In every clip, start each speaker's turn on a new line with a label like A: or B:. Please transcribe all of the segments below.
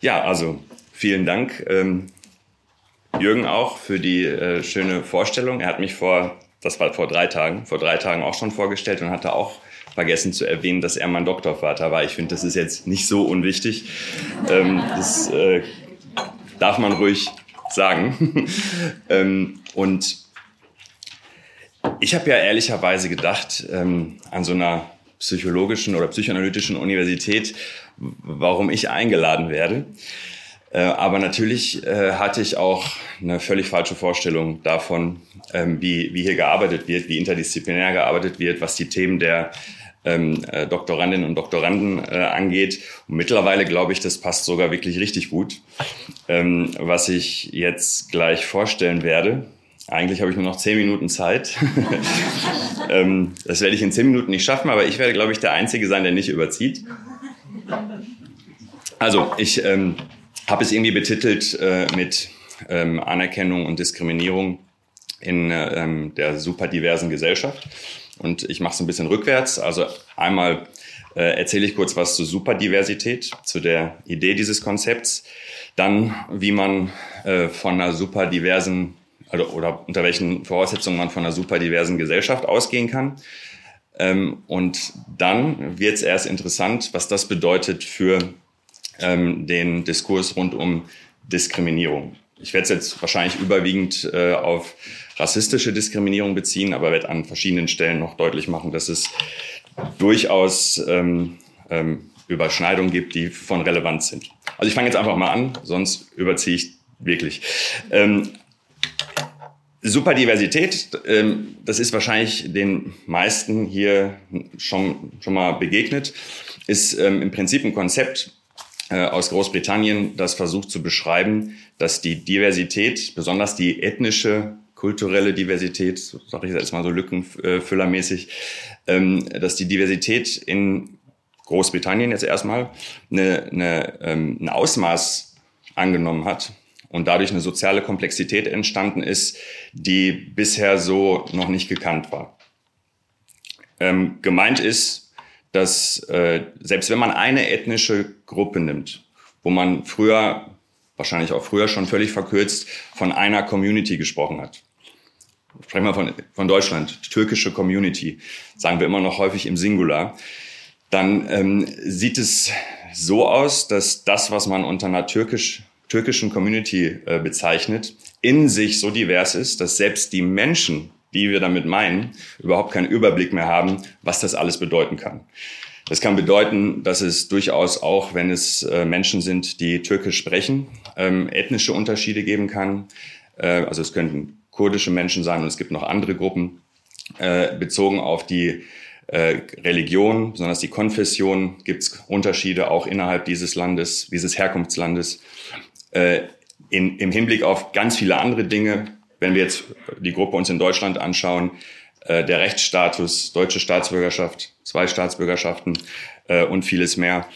A: Ja, also vielen Dank, ähm, Jürgen auch für die äh, schöne Vorstellung. Er hat mich vor, das war vor drei Tagen, vor drei Tagen auch schon vorgestellt und hatte auch vergessen zu erwähnen, dass er mein Doktorvater war. Ich finde, das ist jetzt nicht so unwichtig. Ähm, das äh, darf man ruhig sagen. ähm, und ich habe ja ehrlicherweise gedacht, ähm, an so einer psychologischen oder psychoanalytischen Universität, warum ich eingeladen werde. Äh, aber natürlich äh, hatte ich auch eine völlig falsche Vorstellung davon, ähm, wie, hier gearbeitet wird, wie interdisziplinär gearbeitet wird, was die Themen der ähm, äh, Doktorandinnen und Doktoranden angeht. Und mittlerweile glaube ich, das passt sogar wirklich richtig gut. Ähm, was ich jetzt gleich vorstellen werde, eigentlich habe ich nur noch zehn Minuten Zeit. ähm, das werde ich in zehn Minuten nicht schaffen, aber ich werde, glaube ich, der Einzige sein, der nicht überzieht. Also, ich ähm, habe es irgendwie betitelt äh, mit ähm, Anerkennung und Diskriminierung in äh, ähm, der superdiversen Gesellschaft. Und ich mache es ein bisschen rückwärts. Also einmal äh, erzähle ich kurz was zur Superdiversität, zu der Idee dieses Konzepts. Dann, wie man äh, von einer superdiversen also, oder unter welchen Voraussetzungen man von einer superdiversen Gesellschaft ausgehen kann. Ähm, und dann wird es erst interessant, was das bedeutet für ähm, den Diskurs rund um Diskriminierung. Ich werde es jetzt wahrscheinlich überwiegend äh, auf rassistische Diskriminierung beziehen, aber werde an verschiedenen Stellen noch deutlich machen, dass es durchaus ähm, ähm, Überschneidungen gibt, die von Relevanz sind. Also ich fange jetzt einfach mal an, sonst überziehe ich wirklich. Ähm, Superdiversität, ähm, das ist wahrscheinlich den meisten hier schon, schon mal begegnet, ist ähm, im Prinzip ein Konzept äh, aus Großbritannien, das versucht zu beschreiben, dass die Diversität, besonders die ethnische, kulturelle Diversität, sage ich jetzt mal so lückenfüllermäßig, ähm, dass die Diversität in Großbritannien jetzt erstmal eine, eine, ein Ausmaß angenommen hat, und dadurch eine soziale Komplexität entstanden ist, die bisher so noch nicht gekannt war. Ähm, gemeint ist, dass äh, selbst wenn man eine ethnische Gruppe nimmt, wo man früher, wahrscheinlich auch früher schon völlig verkürzt, von einer Community gesprochen hat. Sprechen wir von, von Deutschland, türkische Community, sagen wir immer noch häufig im Singular. Dann ähm, sieht es so aus, dass das, was man unter einer türkisch türkischen Community äh, bezeichnet, in sich so divers ist, dass selbst die Menschen, die wir damit meinen, überhaupt keinen Überblick mehr haben, was das alles bedeuten kann. Das kann bedeuten, dass es durchaus auch, wenn es äh, Menschen sind, die Türkisch sprechen, ähm, ethnische Unterschiede geben kann. Äh, also es könnten kurdische Menschen sein und es gibt noch andere Gruppen, äh, bezogen auf die äh, Religion, besonders die Konfession, gibt es Unterschiede auch innerhalb dieses Landes, dieses Herkunftslandes äh, in, im Hinblick auf ganz viele andere Dinge, wenn wir jetzt die Gruppe uns in Deutschland anschauen, äh, der Rechtsstatus, deutsche Staatsbürgerschaft, zwei Staatsbürgerschaften äh, und vieles mehr.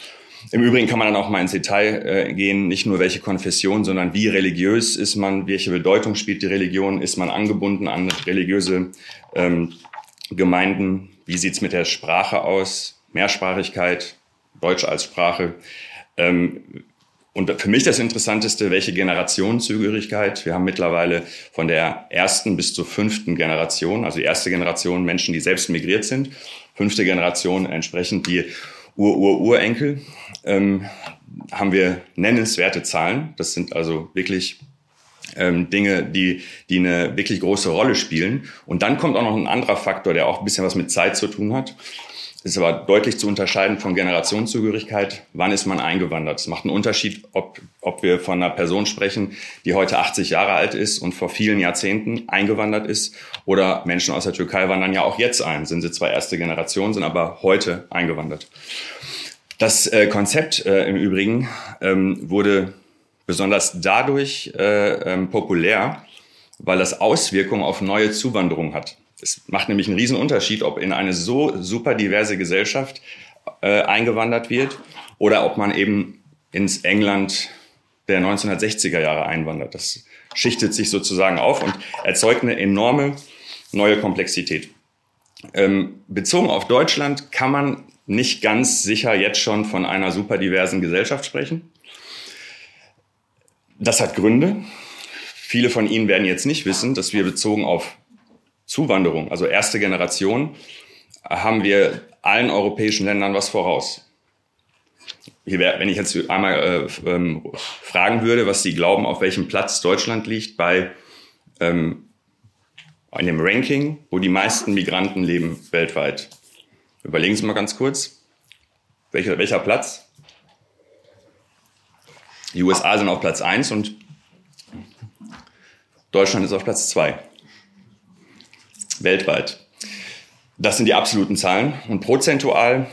A: Im Übrigen kann man dann auch mal ins Detail äh, gehen, nicht nur welche Konfession, sondern wie religiös ist man, welche Bedeutung spielt die Religion, ist man angebunden an religiöse ähm, Gemeinden, wie sieht's mit der Sprache aus, Mehrsprachigkeit, Deutsch als Sprache, ähm, und für mich das Interessanteste, welche Generationenzugehörigkeit. Wir haben mittlerweile von der ersten bis zur fünften Generation, also die erste Generation Menschen, die selbst migriert sind, fünfte Generation entsprechend die Ur-Ur-Urenkel, ähm, haben wir nennenswerte Zahlen. Das sind also wirklich ähm, Dinge, die, die eine wirklich große Rolle spielen. Und dann kommt auch noch ein anderer Faktor, der auch ein bisschen was mit Zeit zu tun hat ist aber deutlich zu unterscheiden von Generationszugehörigkeit. Wann ist man eingewandert? Es macht einen Unterschied, ob, ob wir von einer Person sprechen, die heute 80 Jahre alt ist und vor vielen Jahrzehnten eingewandert ist. Oder Menschen aus der Türkei wandern ja auch jetzt ein. Sind sie zwar erste Generation, sind aber heute eingewandert. Das äh, Konzept äh, im Übrigen ähm, wurde besonders dadurch äh, ähm, populär, weil das Auswirkungen auf neue Zuwanderung hat. Es macht nämlich einen riesen Unterschied, ob in eine so super diverse Gesellschaft äh, eingewandert wird oder ob man eben ins England der 1960er Jahre einwandert. Das schichtet sich sozusagen auf und erzeugt eine enorme neue Komplexität. Ähm, bezogen auf Deutschland kann man nicht ganz sicher jetzt schon von einer super diversen Gesellschaft sprechen. Das hat Gründe. Viele von Ihnen werden jetzt nicht wissen, dass wir bezogen auf Zuwanderung, also erste Generation, haben wir allen europäischen Ländern was voraus. wenn ich jetzt einmal äh, ähm, fragen würde, was Sie glauben, auf welchem Platz Deutschland liegt bei ähm, einem Ranking, wo die meisten Migranten leben weltweit. Überlegen Sie mal ganz kurz, welcher, welcher Platz? Die USA sind auf Platz 1 und Deutschland ist auf Platz 2. Weltweit. Das sind die absoluten Zahlen. Und prozentual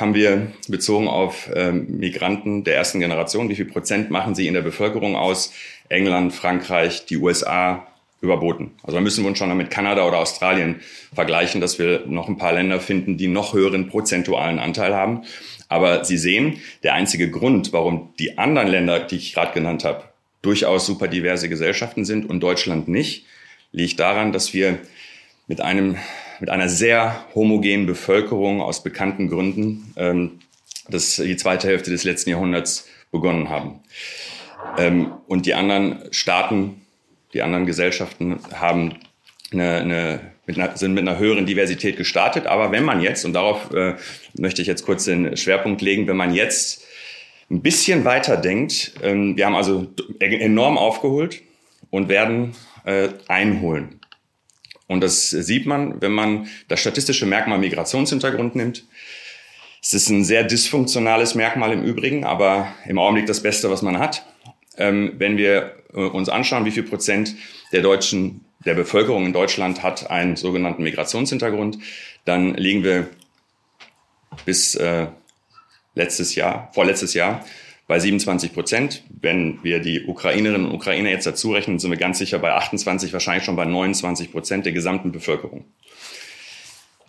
A: haben wir bezogen auf ähm, Migranten der ersten Generation, wie viel Prozent machen sie in der Bevölkerung aus? England, Frankreich, die USA überboten. Also da müssen wir uns schon mit Kanada oder Australien vergleichen, dass wir noch ein paar Länder finden, die noch höheren prozentualen Anteil haben. Aber Sie sehen, der einzige Grund, warum die anderen Länder, die ich gerade genannt habe, durchaus super diverse Gesellschaften sind und Deutschland nicht, liegt daran, dass wir mit einem mit einer sehr homogenen Bevölkerung aus bekannten Gründen ähm, das die zweite Hälfte des letzten Jahrhunderts begonnen haben. Ähm, und die anderen Staaten, die anderen Gesellschaften haben eine, eine, mit einer, sind mit einer höheren Diversität gestartet. Aber wenn man jetzt, und darauf äh, möchte ich jetzt kurz den Schwerpunkt legen, wenn man jetzt ein bisschen weiter denkt, ähm, wir haben also enorm aufgeholt und werden äh, einholen. Und das sieht man, wenn man das statistische Merkmal Migrationshintergrund nimmt. Es ist ein sehr dysfunktionales Merkmal im Übrigen, aber im Augenblick das Beste, was man hat. Ähm, wenn wir äh, uns anschauen, wie viel Prozent der Deutschen der Bevölkerung in Deutschland hat einen sogenannten Migrationshintergrund, dann liegen wir bis äh, letztes Jahr, vorletztes Jahr bei 27 Prozent. Wenn wir die Ukrainerinnen und Ukrainer jetzt dazu rechnen, sind wir ganz sicher bei 28, wahrscheinlich schon bei 29 Prozent der gesamten Bevölkerung.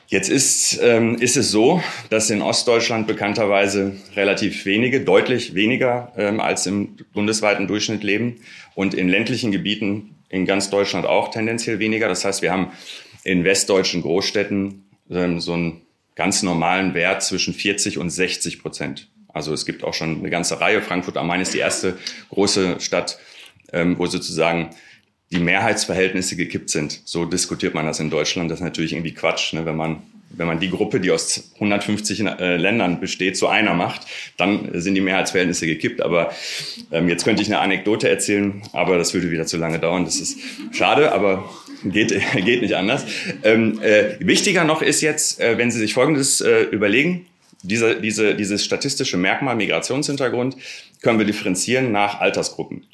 A: Jetzt ist, ähm, ist es so, dass in Ostdeutschland bekannterweise relativ wenige, deutlich weniger ähm, als im bundesweiten Durchschnitt leben und in ländlichen Gebieten in ganz Deutschland auch tendenziell weniger. Das heißt, wir haben in westdeutschen Großstädten ähm, so einen ganz normalen Wert zwischen 40 und 60 Prozent. Also es gibt auch schon eine ganze Reihe. Frankfurt am Main ist die erste große Stadt, ähm, wo sozusagen die Mehrheitsverhältnisse gekippt sind. So diskutiert man das in Deutschland. Das ist natürlich irgendwie Quatsch, ne? wenn man wenn man die Gruppe, die aus 150 äh, Ländern besteht, zu einer macht, dann sind die Mehrheitsverhältnisse gekippt. Aber ähm, jetzt könnte ich eine Anekdote erzählen, aber das würde wieder zu lange dauern. Das ist schade, aber geht, geht nicht anders. Ähm, äh, wichtiger noch ist jetzt, äh, wenn Sie sich Folgendes äh, überlegen, diese, diese, dieses statistische Merkmal Migrationshintergrund können wir differenzieren nach Altersgruppen.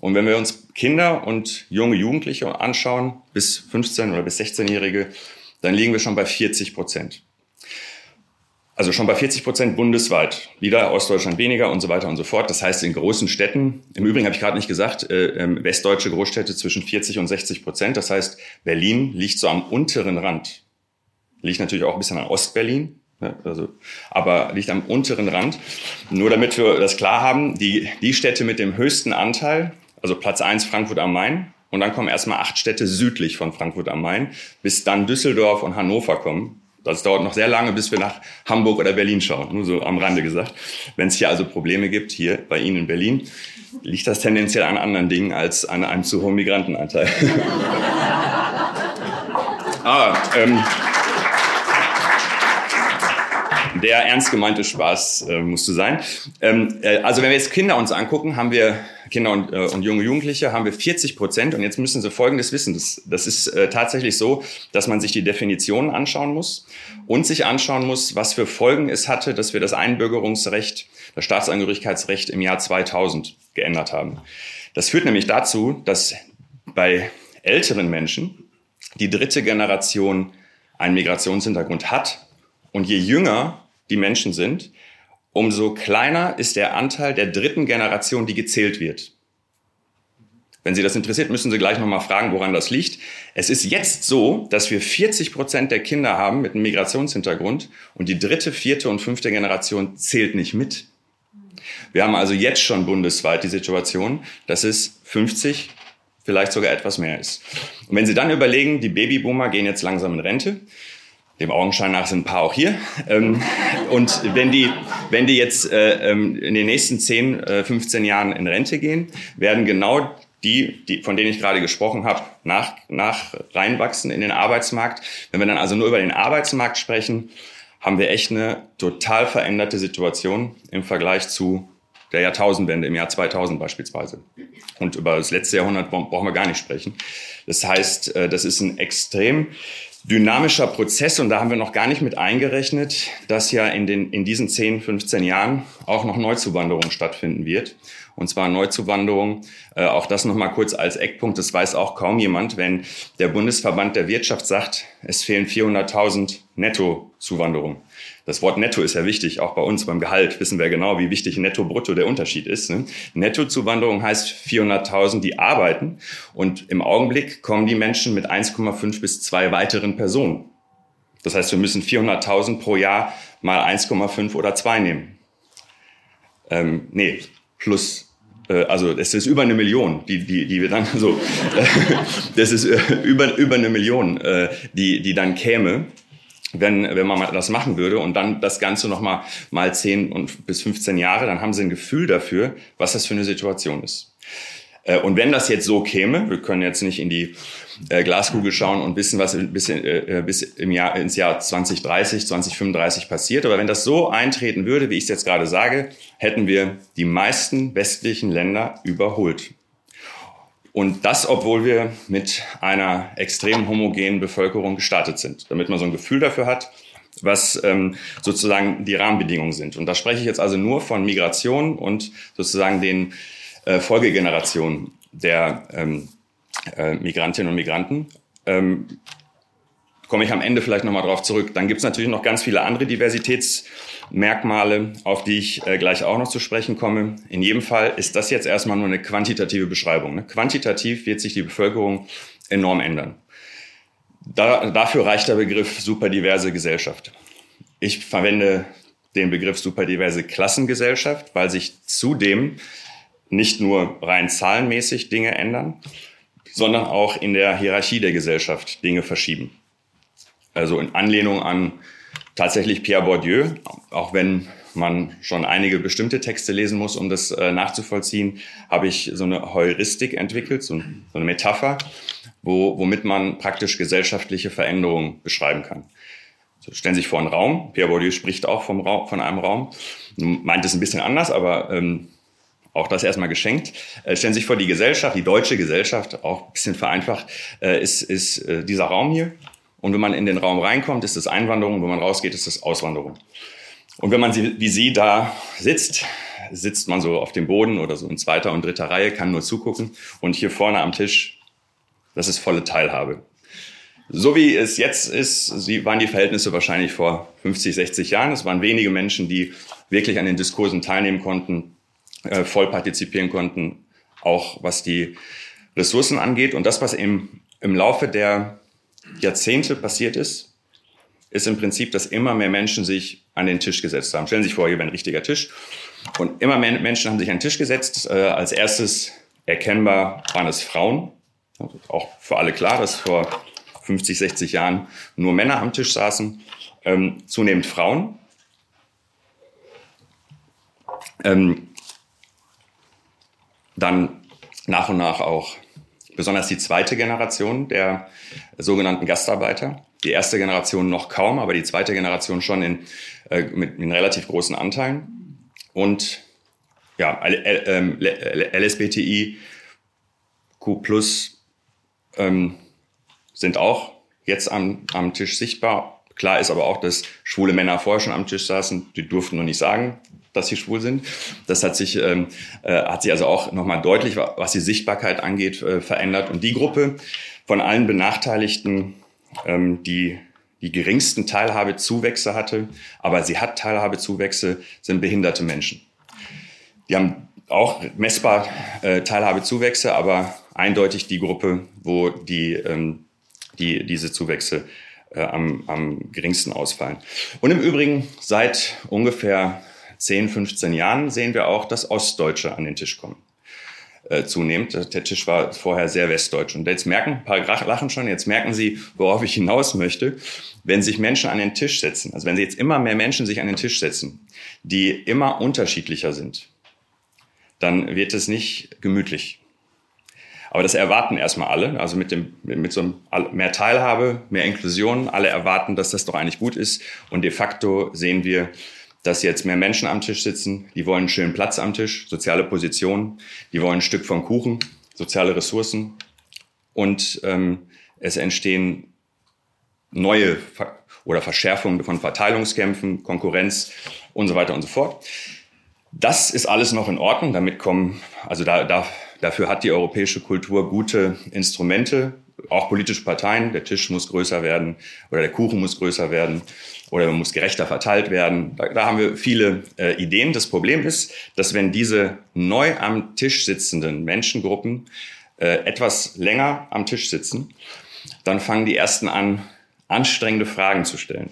A: Und wenn wir uns Kinder und junge Jugendliche anschauen, bis 15 oder bis 16-Jährige, dann liegen wir schon bei 40 Prozent. Also schon bei 40 Prozent bundesweit. Wieder Ostdeutschland weniger und so weiter und so fort. Das heißt, in großen Städten, im Übrigen habe ich gerade nicht gesagt, äh, äh, westdeutsche Großstädte zwischen 40 und 60 Prozent. Das heißt, Berlin liegt so am unteren Rand. Liegt natürlich auch ein bisschen an Ostberlin. Also, aber liegt am unteren Rand. Nur damit wir das klar haben, die, die Städte mit dem höchsten Anteil, also Platz eins Frankfurt am Main, und dann kommen erstmal acht Städte südlich von Frankfurt am Main, bis dann Düsseldorf und Hannover kommen. Das dauert noch sehr lange, bis wir nach Hamburg oder Berlin schauen, nur so am Rande gesagt. Wenn es hier also Probleme gibt, hier bei Ihnen in Berlin, liegt das tendenziell an anderen Dingen als an einem zu hohen Migrantenanteil. Aber ähm, der ernst gemeinte Spaß äh, musste sein. Ähm, äh, also wenn wir jetzt Kinder uns angucken, haben wir Kinder und, äh, und junge Jugendliche haben wir 40 Prozent. Und jetzt müssen Sie Folgendes wissen. Das, das ist äh, tatsächlich so, dass man sich die Definitionen anschauen muss und sich anschauen muss, was für Folgen es hatte, dass wir das Einbürgerungsrecht, das Staatsangehörigkeitsrecht im Jahr 2000 geändert haben. Das führt nämlich dazu, dass bei älteren Menschen die dritte Generation einen Migrationshintergrund hat. Und je jünger die Menschen sind, umso kleiner ist der Anteil der dritten Generation, die gezählt wird. Wenn Sie das interessiert, müssen Sie gleich nochmal fragen, woran das liegt. Es ist jetzt so, dass wir 40 Prozent der Kinder haben mit einem Migrationshintergrund und die dritte, vierte und fünfte Generation zählt nicht mit. Wir haben also jetzt schon bundesweit die Situation, dass es 50, vielleicht sogar etwas mehr ist. Und wenn Sie dann überlegen, die Babyboomer gehen jetzt langsam in Rente, dem Augenschein nach sind ein paar auch hier. Ähm, und wenn die, wenn die jetzt äh, ähm, in den nächsten 10, äh, 15 Jahren in Rente gehen, werden genau die, die, von denen ich gerade gesprochen habe, nach, nach reinwachsen in den Arbeitsmarkt. Wenn wir dann also nur über den Arbeitsmarkt sprechen, haben wir echt eine total veränderte Situation im Vergleich zu der Jahrtausendwende im Jahr 2000 beispielsweise. Und über das letzte Jahrhundert brauchen wir gar nicht sprechen. Das heißt, äh, das ist ein extrem dynamischer Prozess und da haben wir noch gar nicht mit eingerechnet, dass ja in, den, in diesen 10, 15 Jahren auch noch Neuzuwanderung stattfinden wird. Und zwar Neuzuwanderung, äh, auch das nochmal kurz als Eckpunkt, das weiß auch kaum jemand, wenn der Bundesverband der Wirtschaft sagt, es fehlen 400.000 Nettozuwanderung. Das Wort Netto ist ja wichtig, auch bei uns beim Gehalt wissen wir genau, wie wichtig Netto-Brutto der Unterschied ist. Ne? Nettozuwanderung heißt 400.000, die arbeiten und im Augenblick kommen die Menschen mit 1,5 bis 2 weiteren Personen. Das heißt, wir müssen 400.000 pro Jahr mal 1,5 oder 2 nehmen. Ähm, nee, plus äh, also es ist über eine Million, die, die, die wir dann so, äh, das ist äh, über, über eine Million, äh, die, die dann käme wenn, wenn man das machen würde und dann das Ganze nochmal mal 10 und bis 15 Jahre, dann haben sie ein Gefühl dafür, was das für eine Situation ist. Äh, und wenn das jetzt so käme, wir können jetzt nicht in die äh, Glaskugel schauen und wissen, was bis, äh, bis im Jahr, ins Jahr 2030, 2035 passiert, aber wenn das so eintreten würde, wie ich es jetzt gerade sage, hätten wir die meisten westlichen Länder überholt. Und das, obwohl wir mit einer extrem homogenen Bevölkerung gestartet sind, damit man so ein Gefühl dafür hat, was ähm, sozusagen die Rahmenbedingungen sind. Und da spreche ich jetzt also nur von Migration und sozusagen den äh, Folgegenerationen der ähm, äh, Migrantinnen und Migranten. Ähm, komme ich am Ende vielleicht nochmal drauf zurück. Dann gibt es natürlich noch ganz viele andere Diversitätsmerkmale, auf die ich äh, gleich auch noch zu sprechen komme. In jedem Fall ist das jetzt erstmal nur eine quantitative Beschreibung. Ne? Quantitativ wird sich die Bevölkerung enorm ändern. Da, dafür reicht der Begriff superdiverse Gesellschaft. Ich verwende den Begriff superdiverse Klassengesellschaft, weil sich zudem nicht nur rein zahlenmäßig Dinge ändern, sondern auch in der Hierarchie der Gesellschaft Dinge verschieben. Also in Anlehnung an tatsächlich Pierre Bourdieu, auch wenn man schon einige bestimmte Texte lesen muss, um das äh, nachzuvollziehen, habe ich so eine Heuristik entwickelt, so, so eine Metapher, wo, womit man praktisch gesellschaftliche Veränderungen beschreiben kann. So, stellen Sie sich vor einen Raum. Pierre Bourdieu spricht auch vom Raum, von einem Raum. Meint es ein bisschen anders, aber ähm, auch das erstmal geschenkt. Äh, stellen Sie sich vor, die Gesellschaft, die deutsche Gesellschaft, auch ein bisschen vereinfacht, äh, ist, ist äh, dieser Raum hier. Und wenn man in den Raum reinkommt, ist das Einwanderung, wenn man rausgeht, ist das Auswanderung. Und wenn man wie Sie da sitzt, sitzt man so auf dem Boden oder so in zweiter und dritter Reihe, kann nur zugucken. Und hier vorne am Tisch, das ist volle Teilhabe. So wie es jetzt ist, waren die Verhältnisse wahrscheinlich vor 50, 60 Jahren. Es waren wenige Menschen, die wirklich an den Diskursen teilnehmen konnten, äh, voll partizipieren konnten, auch was die Ressourcen angeht. Und das, was im, im Laufe der Jahrzehnte passiert ist, ist im Prinzip, dass immer mehr Menschen sich an den Tisch gesetzt haben. Stellen Sie sich vor, hier wäre ein richtiger Tisch. Und immer mehr Menschen haben sich an den Tisch gesetzt. Äh, als erstes erkennbar waren es Frauen. Auch für alle klar, dass vor 50, 60 Jahren nur Männer am Tisch saßen. Ähm, zunehmend Frauen. Ähm, dann nach und nach auch besonders die zweite Generation der sogenannten Gastarbeiter. Die erste Generation noch kaum, aber die zweite Generation schon in, äh, mit, mit relativ großen Anteilen. Und ja, LSBTI, Q ähm, sind auch jetzt am, am Tisch sichtbar. Klar ist aber auch, dass schwule Männer vorher schon am Tisch saßen. Die durften noch nicht sagen, dass sie schwul sind. Das hat sich, ähm, äh, hat sich also auch nochmal deutlich, was die Sichtbarkeit angeht, äh, verändert. Und die Gruppe von allen Benachteiligten, ähm, die die geringsten Teilhabezuwächse hatte, aber sie hat Teilhabezuwächse, sind behinderte Menschen. Die haben auch messbar äh, Teilhabezuwächse, aber eindeutig die Gruppe, wo die, ähm, die diese Zuwächse äh, am, am geringsten ausfallen. Und im Übrigen seit ungefähr 10, 15 Jahren sehen wir auch, dass Ostdeutsche an den Tisch kommen. äh, zunehmend. Der Tisch war vorher sehr westdeutsch. Und jetzt merken, ein paar lachen schon, jetzt merken Sie, worauf ich hinaus möchte. Wenn sich Menschen an den Tisch setzen, also wenn Sie jetzt immer mehr Menschen sich an den Tisch setzen, die immer unterschiedlicher sind, dann wird es nicht gemütlich. Aber das erwarten erstmal alle. Also mit, dem, mit so einem mehr Teilhabe, mehr Inklusion. Alle erwarten, dass das doch eigentlich gut ist. Und de facto sehen wir, dass jetzt mehr Menschen am Tisch sitzen. Die wollen einen schönen Platz am Tisch, soziale Positionen. Die wollen ein Stück vom Kuchen, soziale Ressourcen. Und ähm, es entstehen neue Ver oder Verschärfungen von Verteilungskämpfen, Konkurrenz und so weiter und so fort. Das ist alles noch in Ordnung. Damit kommen, also da, da, dafür hat die europäische Kultur gute Instrumente, auch politische Parteien. Der Tisch muss größer werden oder der Kuchen muss größer werden oder muss gerechter verteilt werden. Da, da haben wir viele äh, Ideen. Das Problem ist, dass wenn diese neu am Tisch sitzenden Menschengruppen äh, etwas länger am Tisch sitzen, dann fangen die ersten an, anstrengende Fragen zu stellen.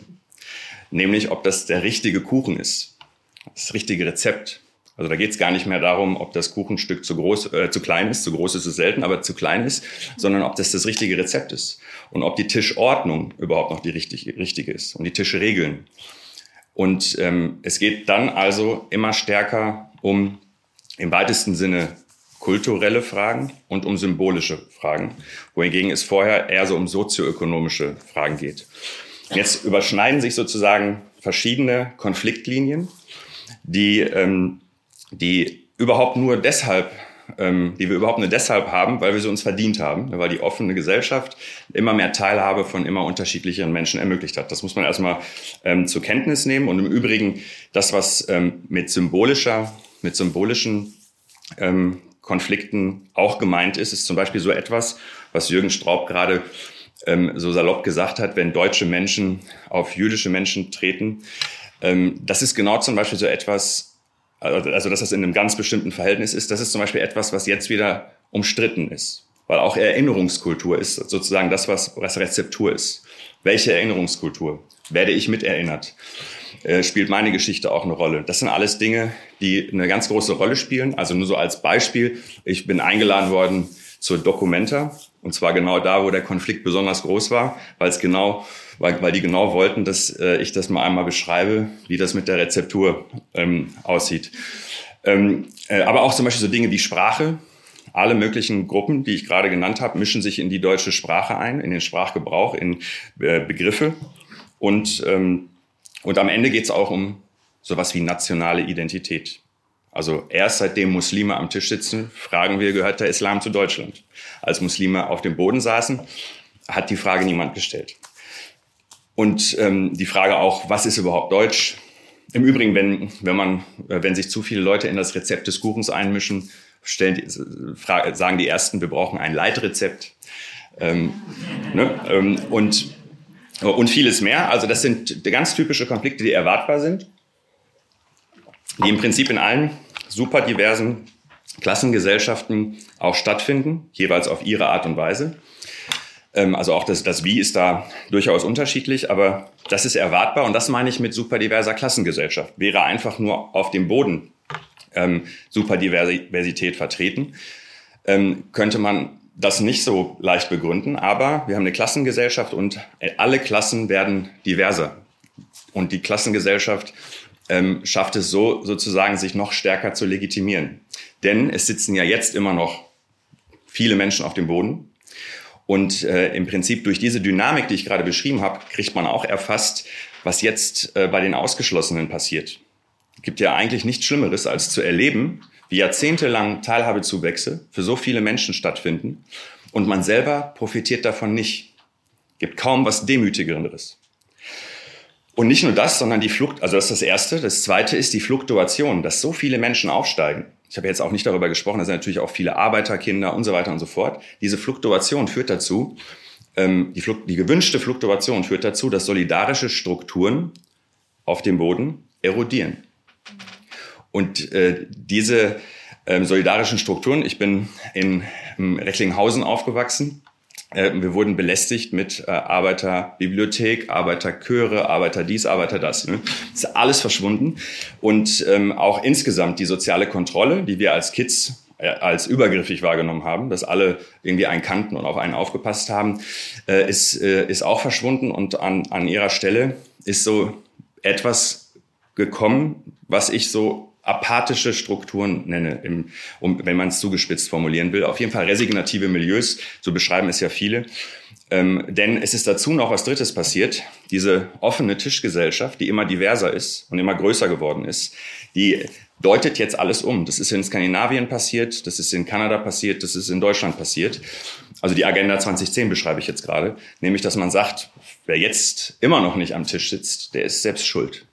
A: Nämlich, ob das der richtige Kuchen ist das richtige Rezept. Also da geht es gar nicht mehr darum, ob das Kuchenstück zu groß, äh, zu klein ist, zu groß ist es selten, aber zu klein ist, sondern ob das das richtige Rezept ist und ob die Tischordnung überhaupt noch die richtig, richtige ist und die Tischregeln. Und ähm, es geht dann also immer stärker um im weitesten Sinne kulturelle Fragen und um symbolische Fragen, wohingegen es vorher eher so um sozioökonomische Fragen geht. Jetzt überschneiden sich sozusagen verschiedene Konfliktlinien die, ähm, die überhaupt nur deshalb ähm, die wir überhaupt nur deshalb haben, weil wir sie uns verdient haben, weil die offene Gesellschaft immer mehr Teilhabe von immer unterschiedlicheren Menschen ermöglicht hat. Das muss man erstmal ähm, zur Kenntnis nehmen. Und im Übrigen, das, was ähm, mit symbolischer, mit symbolischen ähm, Konflikten auch gemeint ist, ist zum Beispiel so etwas, was Jürgen Straub gerade ähm, so salopp gesagt hat, wenn deutsche Menschen auf jüdische Menschen treten, ähm, das ist genau zum Beispiel so etwas, also dass das in einem ganz bestimmten Verhältnis ist, das ist zum Beispiel etwas, was jetzt wieder umstritten ist. Weil auch Erinnerungskultur ist sozusagen das, was, was Rezeptur ist. Welche Erinnerungskultur? Werde ich miterinnert? Äh, spielt meine Geschichte auch eine Rolle? Das sind alles Dinge, die eine ganz große Rolle spielen. Also nur so als Beispiel. Ich bin eingeladen worden zur Documenta. Und zwar genau da, wo der Konflikt besonders groß war, weil es genau weil, weil die genau wollten, dass äh, ich das mal einmal beschreibe, wie das mit der Rezeptur ähm, aussieht. Ähm, äh, aber auch zum Beispiel so Dinge wie Sprache. Alle möglichen Gruppen, die ich gerade genannt habe, mischen sich in die deutsche Sprache ein, in den Sprachgebrauch, in äh, Begriffe. Und, ähm, und am Ende geht es auch um sowas wie nationale Identität. Also erst seitdem Muslime am Tisch sitzen, fragen wir, gehört der Islam zu Deutschland? Als Muslime auf dem Boden saßen, hat die Frage niemand gestellt. Und ähm, die Frage auch, was ist überhaupt Deutsch? Im Übrigen, wenn, wenn, man, äh, wenn sich zu viele Leute in das Rezept des Kuchens einmischen, stellen sagen die Ersten, wir brauchen ein Leitrezept. Ähm, ne? ähm, und, und vieles mehr. Also das sind ganz typische Konflikte, die erwartbar sind, die im Prinzip in allen super diversen Klassengesellschaften auch stattfinden, jeweils auf ihre Art und Weise. Ähm, also auch das, das Wie ist da durchaus unterschiedlich, aber das ist erwartbar und das meine ich mit superdiverser Klassengesellschaft. Wäre einfach nur auf dem Boden ähm, Superdiversität vertreten, ähm, könnte man das nicht so leicht begründen, aber wir haben eine Klassengesellschaft und alle Klassen werden diverser. Und die Klassengesellschaft ähm, schafft es so sozusagen, sich noch stärker zu legitimieren. Denn es sitzen ja jetzt immer noch viele Menschen auf dem Boden. Und äh, im Prinzip durch diese Dynamik, die ich gerade beschrieben habe, kriegt man auch erfasst, was jetzt äh, bei den Ausgeschlossenen passiert. Es gibt ja eigentlich nichts Schlimmeres, als zu erleben, wie jahrzehntelang Teilhabezuwächse für so viele Menschen stattfinden und man selber profitiert davon nicht. Es gibt kaum was Demütigerendes. Und nicht nur das, sondern die Flucht, also das ist das Erste. Das Zweite ist die Fluktuation, dass so viele Menschen aufsteigen ich habe jetzt auch nicht darüber gesprochen, da sind natürlich auch viele Arbeiterkinder und so weiter und so fort. Diese Fluktuation führt dazu, ähm, die, Fluk die gewünschte Fluktuation führt dazu, dass solidarische Strukturen auf dem Boden erodieren. Und äh, diese ähm, solidarischen Strukturen, ich bin in, in Recklinghausen aufgewachsen, wir wurden belästigt mit äh, Arbeiterbibliothek, Arbeiterchöre, Arbeiter dies, Arbeiter das. Ne? ist alles verschwunden. Und ähm, auch insgesamt die soziale Kontrolle, die wir als Kids als übergriffig wahrgenommen haben, dass alle irgendwie einen kannten und auf einen aufgepasst haben, äh, ist, äh, ist auch verschwunden und an, an ihrer Stelle ist so etwas gekommen, was ich so apathische Strukturen nenne, im, um, wenn man es zugespitzt formulieren will. Auf jeden Fall resignative Milieus, so beschreiben es ja viele. Ähm, denn es ist dazu noch was Drittes passiert. Diese offene Tischgesellschaft, die immer diverser ist und immer größer geworden ist, die deutet jetzt alles um. Das ist in Skandinavien passiert, das ist in Kanada passiert, das ist in Deutschland passiert. Also die Agenda 2010 beschreibe ich jetzt gerade, nämlich dass man sagt, wer jetzt immer noch nicht am Tisch sitzt, der ist selbst schuld.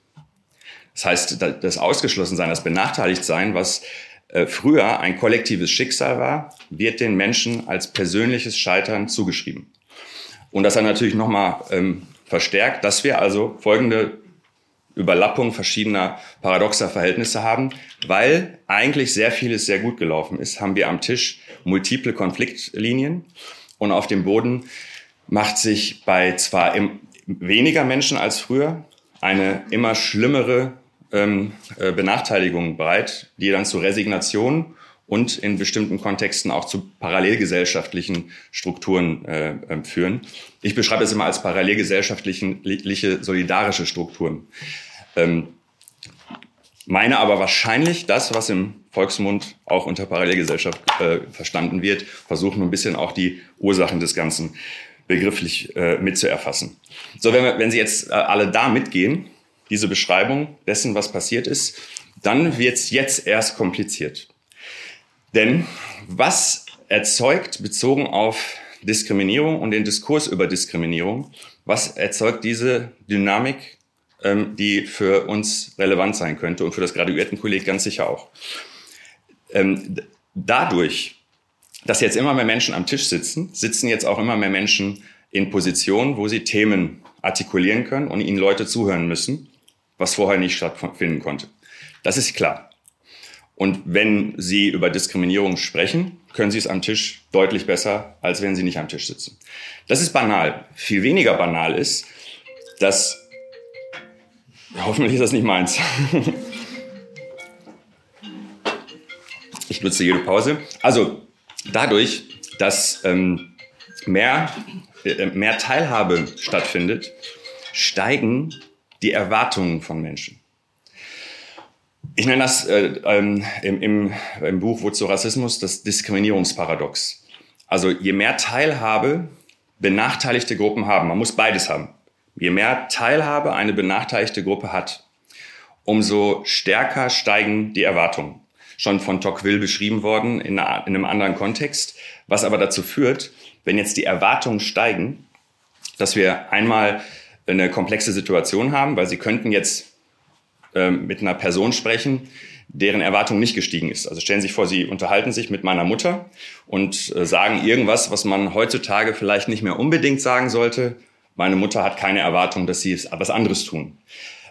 A: Das heißt, das Ausgeschlossensein, das Benachteiligtsein, was äh, früher ein kollektives Schicksal war, wird den Menschen als persönliches Scheitern zugeschrieben. Und das hat natürlich nochmal ähm, verstärkt, dass wir also folgende Überlappung verschiedener paradoxer Verhältnisse haben, weil eigentlich sehr vieles sehr gut gelaufen ist, haben wir am Tisch multiple Konfliktlinien und auf dem Boden macht sich bei zwar weniger Menschen als früher eine immer schlimmere ähm, äh, Benachteiligung breit, die dann zu Resignation und in bestimmten Kontexten auch zu parallelgesellschaftlichen Strukturen äh, ähm, führen. Ich beschreibe es immer als parallelgesellschaftliche solidarische Strukturen. Ähm, meine aber wahrscheinlich das, was im Volksmund auch unter Parallelgesellschaft äh, verstanden wird, versuchen ein bisschen auch die Ursachen des Ganzen begrifflich äh, mitzuerfassen. So, wenn, wir, wenn Sie jetzt äh, alle da mitgehen, diese Beschreibung dessen, was passiert ist, dann wird es jetzt erst kompliziert. Denn was erzeugt, bezogen auf Diskriminierung und den Diskurs über Diskriminierung, was erzeugt diese Dynamik, ähm, die für uns relevant sein könnte und für das Graduiertenkolleg ganz sicher auch? Ähm, dadurch, dass jetzt immer mehr Menschen am Tisch sitzen, sitzen jetzt auch immer mehr Menschen in Positionen, wo sie Themen artikulieren können und ihnen Leute zuhören müssen, was vorher nicht stattfinden konnte. Das ist klar. Und wenn Sie über Diskriminierung sprechen, können Sie es am Tisch deutlich besser, als wenn Sie nicht am Tisch sitzen. Das ist banal. Viel weniger banal ist, dass hoffentlich ist das nicht meins. ich nutze jede Pause. Also dadurch, dass ähm, mehr, äh, mehr Teilhabe stattfindet, steigen die Erwartungen von Menschen. Ich nenne das äh, ähm, im, im, im Buch Wozu Rassismus das Diskriminierungsparadox. Also je mehr Teilhabe benachteiligte Gruppen haben, man muss beides haben. Je mehr Teilhabe eine benachteiligte Gruppe hat, umso stärker steigen die Erwartungen. Schon von Tocqueville beschrieben worden in, einer, in einem anderen Kontext, was aber dazu führt, wenn jetzt die Erwartungen steigen, dass wir einmal eine komplexe Situation haben, weil sie könnten jetzt ähm, mit einer Person sprechen, deren Erwartung nicht gestiegen ist. Also stellen Sie sich vor, Sie unterhalten sich mit meiner Mutter und äh, sagen irgendwas, was man heutzutage vielleicht nicht mehr unbedingt sagen sollte. Meine Mutter hat keine Erwartung, dass Sie etwas anderes tun.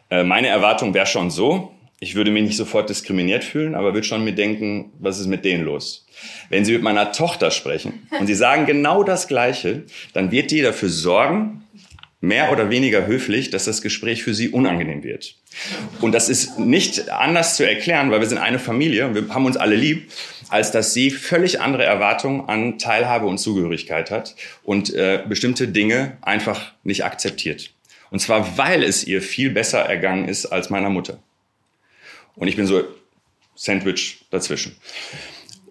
A: Äh, meine Erwartung wäre schon so, ich würde mich nicht sofort diskriminiert fühlen, aber würde schon mir denken, was ist mit denen los? Wenn Sie mit meiner Tochter sprechen und Sie sagen genau das Gleiche, dann wird die dafür sorgen, mehr oder weniger höflich, dass das Gespräch für sie unangenehm wird. Und das ist nicht anders zu erklären, weil wir sind eine Familie und wir haben uns alle lieb, als dass sie völlig andere Erwartungen an Teilhabe und Zugehörigkeit hat und äh, bestimmte Dinge einfach nicht akzeptiert. Und zwar, weil es ihr viel besser ergangen ist als meiner Mutter. Und ich bin so Sandwich dazwischen.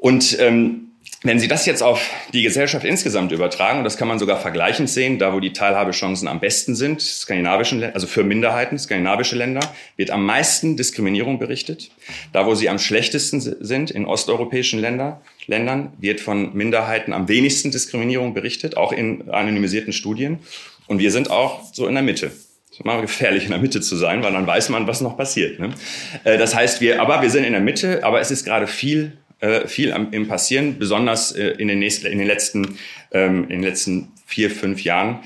A: Und ähm, wenn Sie das jetzt auf die Gesellschaft insgesamt übertragen, und das kann man sogar vergleichend sehen, da wo die Teilhabechancen am besten sind, skandinavischen, also für Minderheiten, skandinavische Länder, wird am meisten Diskriminierung berichtet. Da wo sie am schlechtesten sind, in osteuropäischen Länder, Ländern, wird von Minderheiten am wenigsten Diskriminierung berichtet, auch in anonymisierten Studien. Und wir sind auch so in der Mitte. Es ist immer gefährlich, in der Mitte zu sein, weil dann weiß man, was noch passiert. Ne? Äh, das heißt, wir, aber wir sind in der Mitte, aber es ist gerade viel äh, viel am, im Passieren, besonders äh, in, den nächsten, in, den letzten, ähm, in den letzten vier, fünf Jahren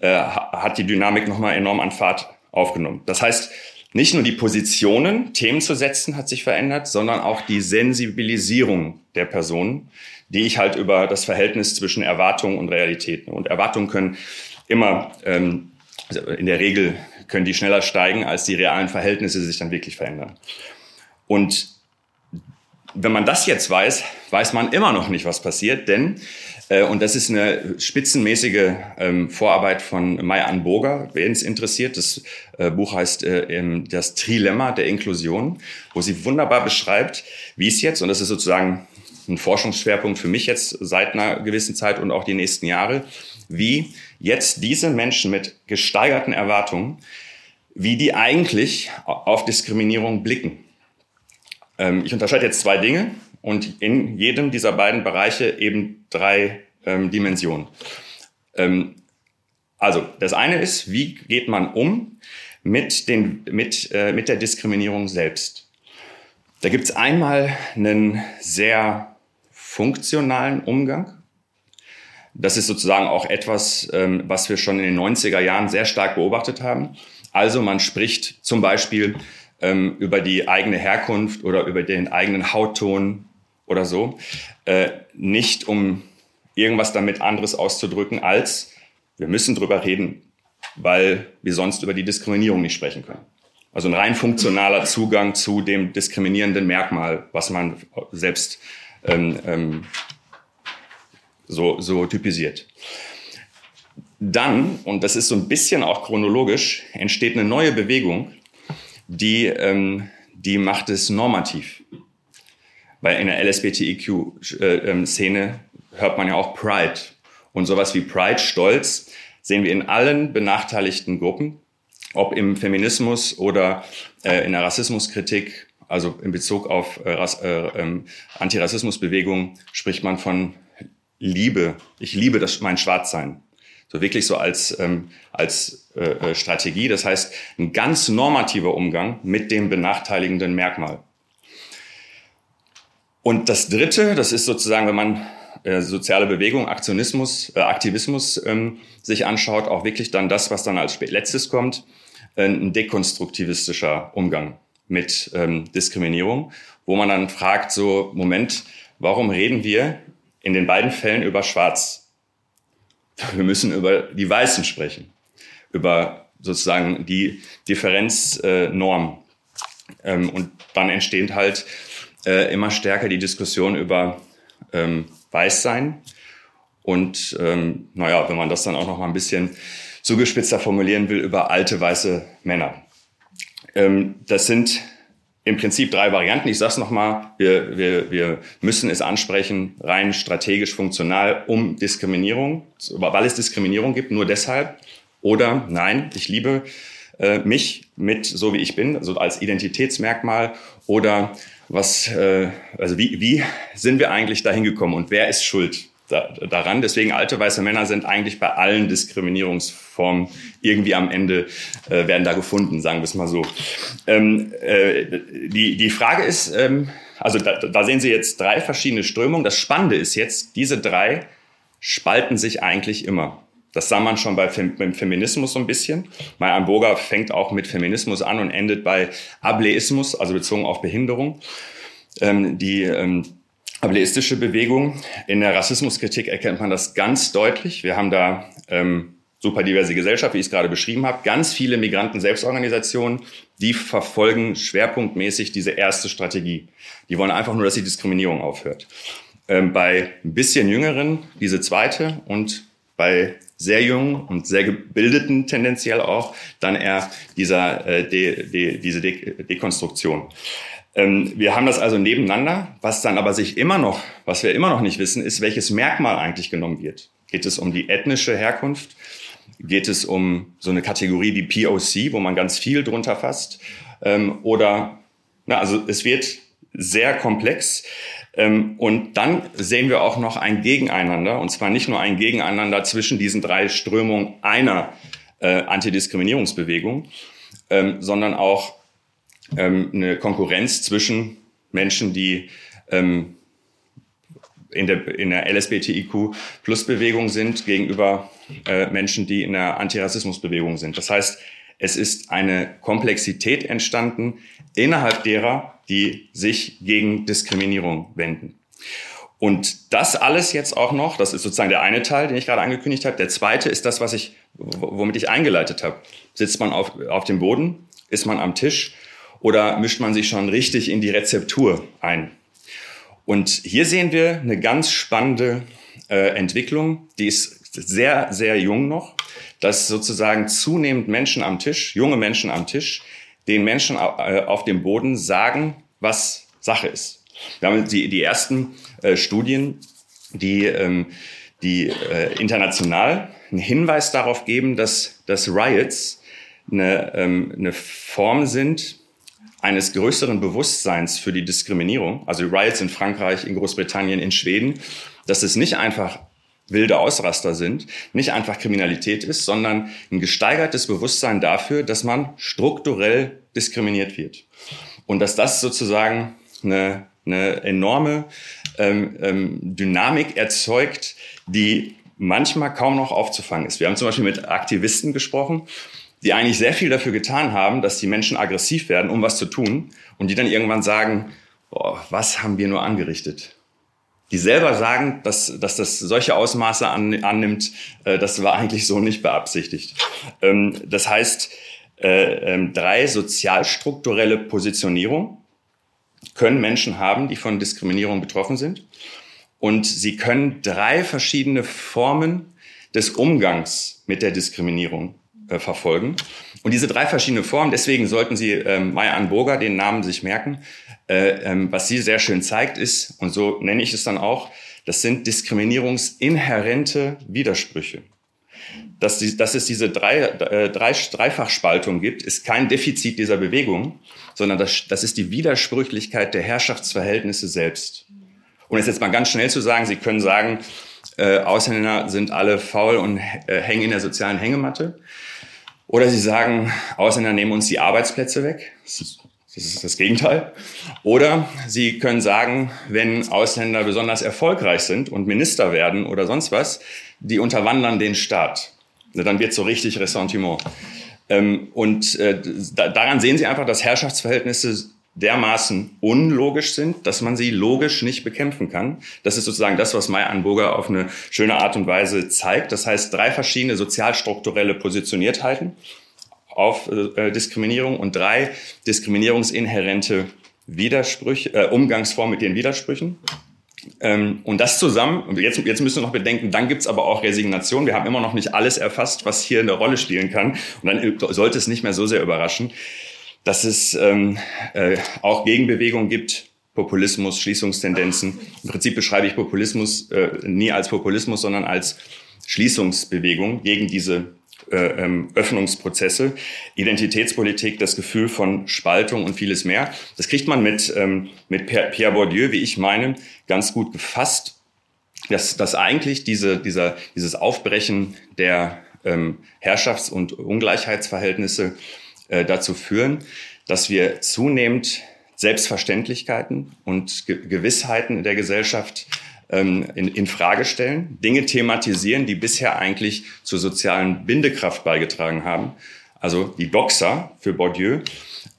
A: äh, hat die Dynamik nochmal enorm an Fahrt aufgenommen. Das heißt, nicht nur die Positionen, Themen zu setzen, hat sich verändert, sondern auch die Sensibilisierung der Personen, die ich halt über das Verhältnis zwischen Erwartungen und Realitäten. Und Erwartungen können immer, ähm, in der Regel können die schneller steigen, als die realen Verhältnisse sich dann wirklich verändern. Und wenn man das jetzt weiß, weiß man immer noch nicht, was passiert, denn äh, und das ist eine spitzenmäßige ähm, Vorarbeit von Maya Anboga, wen es interessiert. Das äh, Buch heißt äh, Das Trilemma der Inklusion, wo sie wunderbar beschreibt, wie es jetzt, und das ist sozusagen ein Forschungsschwerpunkt für mich jetzt seit einer gewissen Zeit und auch die nächsten Jahre, wie jetzt diese Menschen mit gesteigerten Erwartungen, wie die eigentlich auf Diskriminierung blicken. Ähm, ich unterscheide jetzt zwei Dinge und in jedem dieser beiden Bereiche eben drei ähm, Dimensionen. Ähm, also das eine ist, wie geht man um mit, den, mit, äh, mit der Diskriminierung selbst? Da gibt es einmal einen sehr funktionalen Umgang. Das ist sozusagen auch etwas, ähm, was wir schon in den 90er Jahren sehr stark beobachtet haben. Also man spricht zum Beispiel ähm, über die eigene Herkunft oder über den eigenen Hautton oder so, äh, nicht um irgendwas damit anderes auszudrücken als wir müssen drüber reden, weil wir sonst über die Diskriminierung nicht sprechen können. Also ein rein funktionaler Zugang zu dem diskriminierenden Merkmal, was man selbst ähm, ähm, so, so typisiert. Dann, und das ist so ein bisschen auch chronologisch, entsteht eine neue Bewegung, die, ähm, die macht es normativ. Weil in der LSBTIQ-Szene äh, hört man ja auch Pride. Und sowas wie Pride, Stolz, sehen wir in allen benachteiligten Gruppen, ob im Feminismus oder äh, in der Rassismuskritik, also in Bezug auf äh, äh, ähm, Antirassismusbewegung, spricht man von Liebe. Ich liebe das, mein Schwarzsein. So wirklich so als, ähm, als äh, äh, Strategie. Das heißt, ein ganz normativer Umgang mit dem benachteiligenden Merkmal. Und das Dritte, das ist sozusagen, wenn man äh, soziale Bewegung, Aktionismus, Aktivismus ähm, sich anschaut, auch wirklich dann das, was dann als letztes kommt, ein dekonstruktivistischer Umgang mit ähm, Diskriminierung, wo man dann fragt, so, Moment, warum reden wir in den beiden Fällen über Schwarz? Wir müssen über die Weißen sprechen, über sozusagen die Differenznorm. Äh, ähm, und dann entsteht halt äh, immer stärker die Diskussion über ähm, Weißsein. Und ähm, naja, wenn man das dann auch noch mal ein bisschen zugespitzter formulieren will, über alte weiße Männer. Ähm, das sind im Prinzip drei Varianten. Ich sage es nochmal, wir, wir, wir müssen es ansprechen, rein strategisch funktional, um Diskriminierung, weil es Diskriminierung gibt, nur deshalb. Oder nein, ich liebe äh, mich mit so wie ich bin, also als Identitätsmerkmal. Oder was, äh, also wie, wie sind wir eigentlich dahin gekommen und wer ist schuld? da, daran. Deswegen alte weiße Männer sind eigentlich bei allen Diskriminierungsformen irgendwie am Ende äh, werden da gefunden, sagen wir es mal so. Ähm, äh, die, die Frage ist, ähm, also da, da sehen Sie jetzt drei verschiedene Strömungen. Das Spannende ist jetzt, diese drei spalten sich eigentlich immer. Das sah man schon bei Fem beim Feminismus so ein bisschen. Maya Amboga fängt auch mit Feminismus an und endet bei Ableismus, also bezogen auf Behinderung. Ähm, die ähm, ableistische Bewegung. In der Rassismuskritik erkennt man das ganz deutlich. Wir haben da ähm, super diverse Gesellschaft, wie ich es gerade beschrieben habe, ganz viele Migranten-Selbstorganisationen, die verfolgen schwerpunktmäßig diese erste Strategie. Die wollen einfach nur, dass die Diskriminierung aufhört. Ähm, bei ein bisschen Jüngeren diese zweite und bei sehr jungen und sehr gebildeten tendenziell auch dann eher dieser, äh, de, de, diese de Dekonstruktion. Ähm, wir haben das also nebeneinander. Was dann aber sich immer noch, was wir immer noch nicht wissen, ist, welches Merkmal eigentlich genommen wird. Geht es um die ethnische Herkunft? Geht es um so eine Kategorie wie POC, wo man ganz viel drunter fasst? Ähm, oder, na, also es wird sehr komplex. Ähm, und dann sehen wir auch noch ein Gegeneinander, und zwar nicht nur ein Gegeneinander zwischen diesen drei Strömungen einer äh, Antidiskriminierungsbewegung, ähm, sondern auch ähm, eine Konkurrenz zwischen Menschen, die ähm, in der, in der LSBTIQ-Plus-Bewegung sind, gegenüber äh, Menschen, die in der Antirassismus-Bewegung sind. Das heißt, es ist eine Komplexität entstanden innerhalb derer, die sich gegen Diskriminierung wenden. Und das alles jetzt auch noch, das ist sozusagen der eine Teil, den ich gerade angekündigt habe. Der zweite ist das, was ich, womit ich eingeleitet habe. Sitzt man auf, auf dem Boden, ist man am Tisch oder mischt man sich schon richtig in die Rezeptur ein? Und hier sehen wir eine ganz spannende äh, Entwicklung, die ist sehr, sehr jung noch, dass sozusagen zunehmend Menschen am Tisch, junge Menschen am Tisch, den Menschen äh, auf dem Boden sagen, was Sache ist. Wir haben die, die ersten äh, Studien, die, ähm, die äh, international einen Hinweis darauf geben, dass, dass Riots eine, ähm, eine Form sind eines größeren Bewusstseins für die Diskriminierung, also Riots in Frankreich, in Großbritannien, in Schweden, dass es nicht einfach wilde Ausraster sind, nicht einfach Kriminalität ist, sondern ein gesteigertes Bewusstsein dafür, dass man strukturell diskriminiert wird. Und dass das sozusagen eine, eine enorme ähm, ähm, Dynamik erzeugt, die manchmal kaum noch aufzufangen ist. Wir haben zum Beispiel mit Aktivisten gesprochen, die eigentlich sehr viel dafür getan haben, dass die Menschen aggressiv werden, um was zu tun, und die dann irgendwann sagen, boah, was haben wir nur angerichtet? Die selber sagen, dass, dass das solche Ausmaße an, annimmt, äh, das war eigentlich so nicht beabsichtigt. Ähm, das heißt, äh, äh, drei sozialstrukturelle Positionierung können Menschen haben, die von Diskriminierung betroffen sind. Und sie können drei verschiedene Formen des Umgangs mit der Diskriminierung äh, verfolgen. Und diese drei verschiedene Formen, deswegen sollten Sie ähm, Maya Anburger den Namen sich merken. Äh, ähm, was sie sehr schön zeigt, ist, und so nenne ich es dann auch, das sind diskriminierungsinhärente Widersprüche. Dass, die, dass es diese drei, äh, drei, Dreifachspaltung gibt, ist kein Defizit dieser Bewegung, sondern das, das ist die Widersprüchlichkeit der Herrschaftsverhältnisse selbst. Und jetzt, jetzt mal ganz schnell zu sagen, Sie können sagen, äh, Ausländer sind alle faul und äh, hängen in der sozialen Hängematte. Oder Sie sagen, Ausländer nehmen uns die Arbeitsplätze weg. Das ist, das Gegenteil. Oder Sie können sagen, wenn Ausländer besonders erfolgreich sind und Minister werden oder sonst was, die unterwandern den Staat. Dann wird so richtig Ressentiment. Ähm, und äh, daran sehen Sie einfach, dass Herrschaftsverhältnisse dermaßen unlogisch sind, dass man sie logisch nicht bekämpfen kann. Das ist sozusagen das, was Maya Anburger auf eine schöne Art und Weise zeigt. Das heißt, drei verschiedene sozialstrukturelle Positioniertheiten auf äh, Diskriminierung und drei diskriminierungsinhärente Widersprüche, äh, Umgangsformen mit den Widersprüchen. Ähm, und das zusammen, und jetzt, jetzt müssen wir noch bedenken, dann gibt's aber auch Resignation. Wir haben immer noch nicht alles erfasst, was hier eine Rolle spielen kann. Und dann sollte es nicht mehr so sehr überraschen dass es ähm, äh, auch Gegenbewegungen gibt, Populismus, Schließungstendenzen. Im Prinzip beschreibe ich Populismus äh, nie als Populismus, sondern als Schließungsbewegung gegen diese äh, ähm, Öffnungsprozesse, Identitätspolitik, das Gefühl von Spaltung und vieles mehr. Das kriegt man mit, ähm, mit Pierre Bourdieu, wie ich meine, ganz gut gefasst, dass, dass eigentlich diese, dieser, dieses Aufbrechen der ähm, Herrschafts- und Ungleichheitsverhältnisse äh, dazu führen, dass wir zunehmend Selbstverständlichkeiten und Ge Gewissheiten in der Gesellschaft ähm, in, in Frage stellen, Dinge thematisieren, die bisher eigentlich zur sozialen Bindekraft beigetragen haben. Also die Doxa für Bourdieu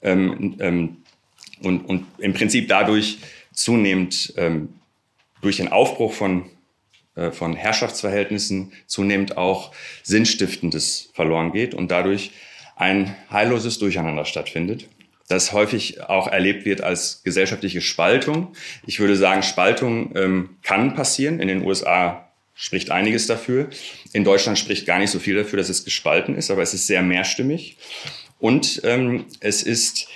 A: ähm, ähm, und, und im Prinzip dadurch zunehmend ähm, durch den Aufbruch von äh, von Herrschaftsverhältnissen zunehmend auch Sinnstiftendes verloren geht und dadurch ein heilloses Durcheinander stattfindet, das häufig auch erlebt wird als gesellschaftliche Spaltung. Ich würde sagen, Spaltung ähm, kann passieren. In den USA spricht einiges dafür. In Deutschland spricht gar nicht so viel dafür, dass es gespalten ist, aber es ist sehr mehrstimmig. Und ähm, es ist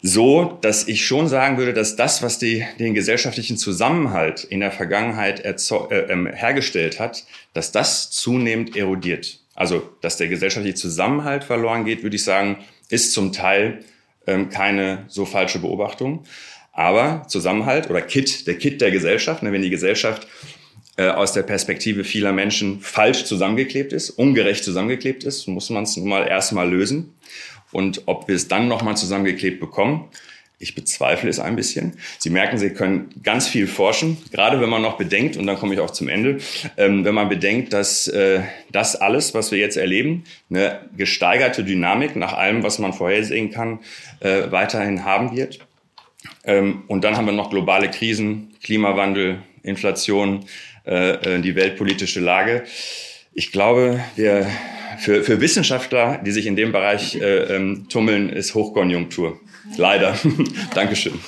A: so, dass ich schon sagen würde, dass das, was die, den gesellschaftlichen Zusammenhalt in der Vergangenheit äh, äh, hergestellt hat, dass das zunehmend erodiert. Also, dass der gesellschaftliche Zusammenhalt verloren geht, würde ich sagen, ist zum Teil ähm, keine so falsche Beobachtung. Aber Zusammenhalt oder Kit, der Kit der Gesellschaft, ne, wenn die Gesellschaft äh, aus der Perspektive vieler Menschen falsch zusammengeklebt ist, ungerecht zusammengeklebt ist, muss man es nun mal erstmal lösen. Und ob wir es dann nochmal zusammengeklebt bekommen, ich bezweifle es ein bisschen. Sie merken, Sie können ganz viel forschen, gerade wenn man noch bedenkt, und dann komme ich auch zum Ende, ähm, wenn man bedenkt, dass äh, das alles, was wir jetzt erleben, eine gesteigerte Dynamik nach allem, was man vorhersehen kann, äh, weiterhin haben wird. Ähm, und dann haben wir noch globale Krisen, Klimawandel, Inflation, äh, äh die weltpolitische Lage. Ich glaube, wir, für, für Wissenschaftler, die sich in dem Bereich äh, ähm, tummeln, ist Hochkonjunktur. Leider. Dankeschön.